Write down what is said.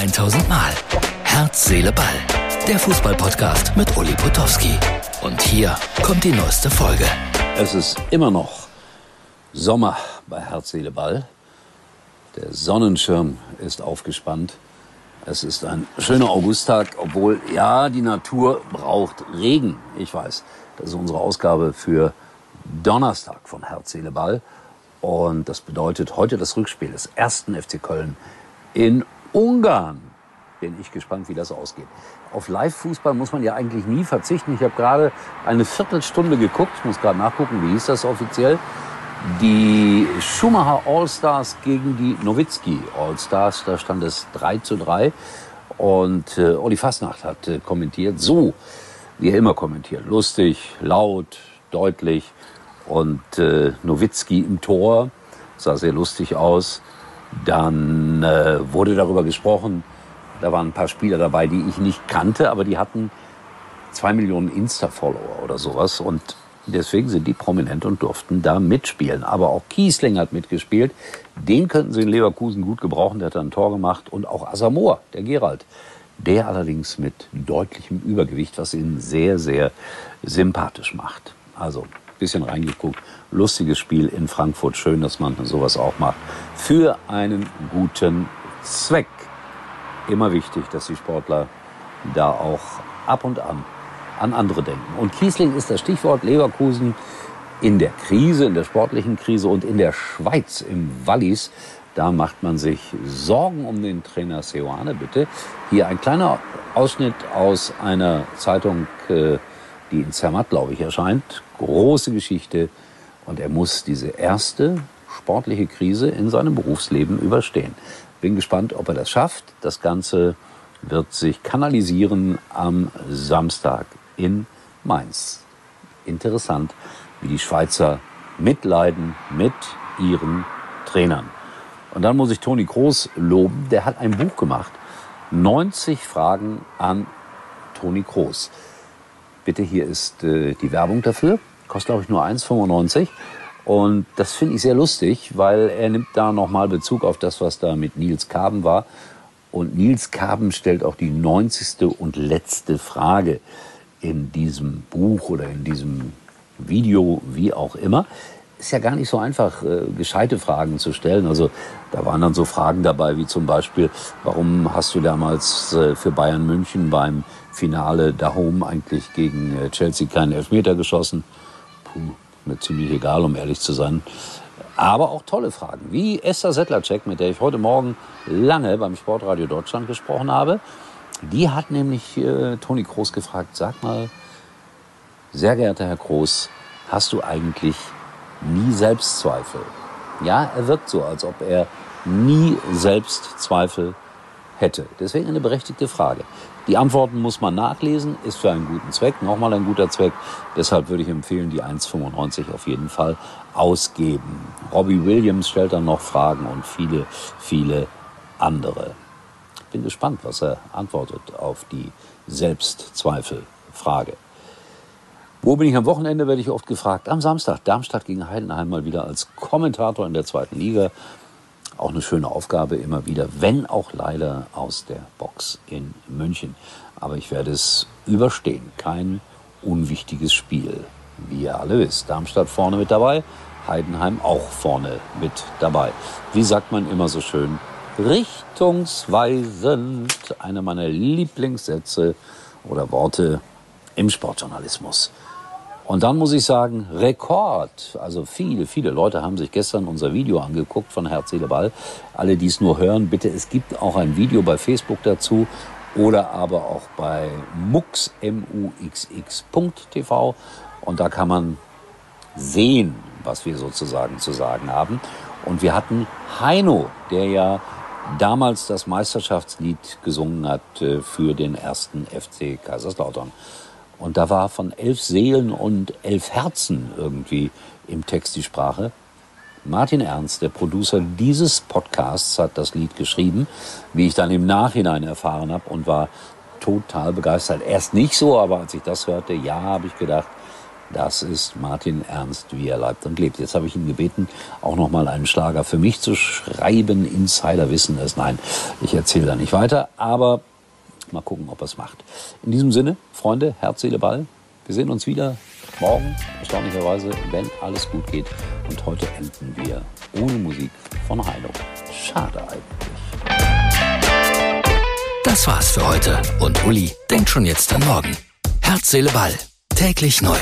1000 Mal. Herz, Seele, Ball. Der Fußballpodcast mit Uli Potowski. Und hier kommt die neueste Folge. Es ist immer noch Sommer bei Herz, Seele, Ball. Der Sonnenschirm ist aufgespannt. Es ist ein schöner Augusttag, obwohl ja, die Natur braucht Regen. Ich weiß, das ist unsere Ausgabe für Donnerstag von Herz, Seele, Ball. Und das bedeutet heute das Rückspiel des ersten FC Köln in Ungarn. Bin ich gespannt, wie das ausgeht. Auf Live-Fußball muss man ja eigentlich nie verzichten. Ich habe gerade eine Viertelstunde geguckt. Ich muss gerade nachgucken, wie hieß das offiziell. Die Schumacher All-Stars gegen die Nowitzki All-Stars. Da stand es 3 zu 3. Und äh, Olli Fasnacht hat äh, kommentiert, so wie er immer kommentiert. Lustig, laut, deutlich. Und äh, Nowitzki im Tor sah sehr lustig aus. Dann äh, wurde darüber gesprochen, da waren ein paar Spieler dabei, die ich nicht kannte, aber die hatten zwei Millionen Insta-Follower oder sowas. Und deswegen sind die prominent und durften da mitspielen. Aber auch Kiesling hat mitgespielt. Den könnten sie in Leverkusen gut gebrauchen. Der hat ein Tor gemacht. Und auch Asamoah, der Gerald. Der allerdings mit deutlichem Übergewicht, was ihn sehr, sehr sympathisch macht. Also bisschen reingeguckt. Lustiges Spiel in Frankfurt. Schön, dass man sowas auch macht. Für einen guten Zweck. Immer wichtig, dass die Sportler da auch ab und an an andere denken. Und Kiesling ist das Stichwort Leverkusen in der Krise, in der sportlichen Krise und in der Schweiz, im Wallis. Da macht man sich Sorgen um den Trainer Seoane, bitte. Hier ein kleiner Ausschnitt aus einer Zeitung, äh, die in Zermatt, glaube ich, erscheint. Große Geschichte. Und er muss diese erste sportliche Krise in seinem Berufsleben überstehen. Bin gespannt, ob er das schafft. Das Ganze wird sich kanalisieren am Samstag in Mainz. Interessant, wie die Schweizer mitleiden mit ihren Trainern. Und dann muss ich Toni Kroos loben, der hat ein Buch gemacht. 90 Fragen an Toni Kroos. Bitte, hier ist äh, die Werbung dafür. Kostet, glaube ich, nur 1,95. Und das finde ich sehr lustig, weil er nimmt da nochmal Bezug auf das, was da mit Nils Kaben war. Und Nils Kaben stellt auch die 90. und letzte Frage in diesem Buch oder in diesem Video, wie auch immer. Ist ja gar nicht so einfach, äh, gescheite Fragen zu stellen. Also da waren dann so Fragen dabei, wie zum Beispiel, warum hast du damals äh, für Bayern München beim Finale da home eigentlich gegen äh, Chelsea keinen Elfmeter geschossen? Puh, mir ziemlich egal, um ehrlich zu sein. Aber auch tolle Fragen, wie Esther Settlercheck, mit der ich heute Morgen lange beim Sportradio Deutschland gesprochen habe. Die hat nämlich äh, Toni Kroos gefragt, sag mal, sehr geehrter Herr Kroos, hast du eigentlich nie Selbstzweifel? Ja, er wirkt so, als ob er nie Selbstzweifel hätte. Deswegen eine berechtigte Frage. Die Antworten muss man nachlesen, ist für einen guten Zweck, nochmal ein guter Zweck. Deshalb würde ich empfehlen, die 1,95 auf jeden Fall ausgeben. Robbie Williams stellt dann noch Fragen und viele, viele andere bin gespannt, was er antwortet auf die Selbstzweifelfrage. Wo bin ich am Wochenende, werde ich oft gefragt. Am Samstag, Darmstadt gegen Heidenheim mal wieder als Kommentator in der zweiten Liga. Auch eine schöne Aufgabe immer wieder, wenn auch leider aus der Box in München. Aber ich werde es überstehen. Kein unwichtiges Spiel, wie ihr alle wisst. Darmstadt vorne mit dabei, Heidenheim auch vorne mit dabei. Wie sagt man immer so schön, richtungsweisend. Einer meiner Lieblingssätze oder Worte im Sportjournalismus. Und dann muss ich sagen, Rekord. Also viele, viele Leute haben sich gestern unser Video angeguckt von Herz, Seele, Ball. Alle, die es nur hören, bitte, es gibt auch ein Video bei Facebook dazu oder aber auch bei mux, muxx.tv. Und da kann man sehen, was wir sozusagen zu sagen haben. Und wir hatten Heino, der ja damals das Meisterschaftslied gesungen hat äh, für den ersten FC Kaiserslautern. Und da war von elf Seelen und elf Herzen irgendwie im Text die Sprache. Martin Ernst, der Producer dieses Podcasts, hat das Lied geschrieben, wie ich dann im Nachhinein erfahren habe und war total begeistert. Erst nicht so, aber als ich das hörte, ja, habe ich gedacht, Das ist Martin Ernst, wie er leibt und lebt. Jetzt habe ich ihn gebeten, auch noch mal einen Schlager für mich zu schreiben. Insider wissen es. Nein, ich erzähle da nicht weiter, aber mal gucken, ob er es macht. In diesem Sinne, Freunde, Herz, Seele, Ball. Wir sehen uns wieder morgen, erstaunlicherweise, wenn alles gut geht. Und heute enden wir ohne Musik von Heino. Schade eigentlich. Das war's für heute und Uli denkt schon jetzt an morgen. Herz, Seele, Ball. Täglich neu.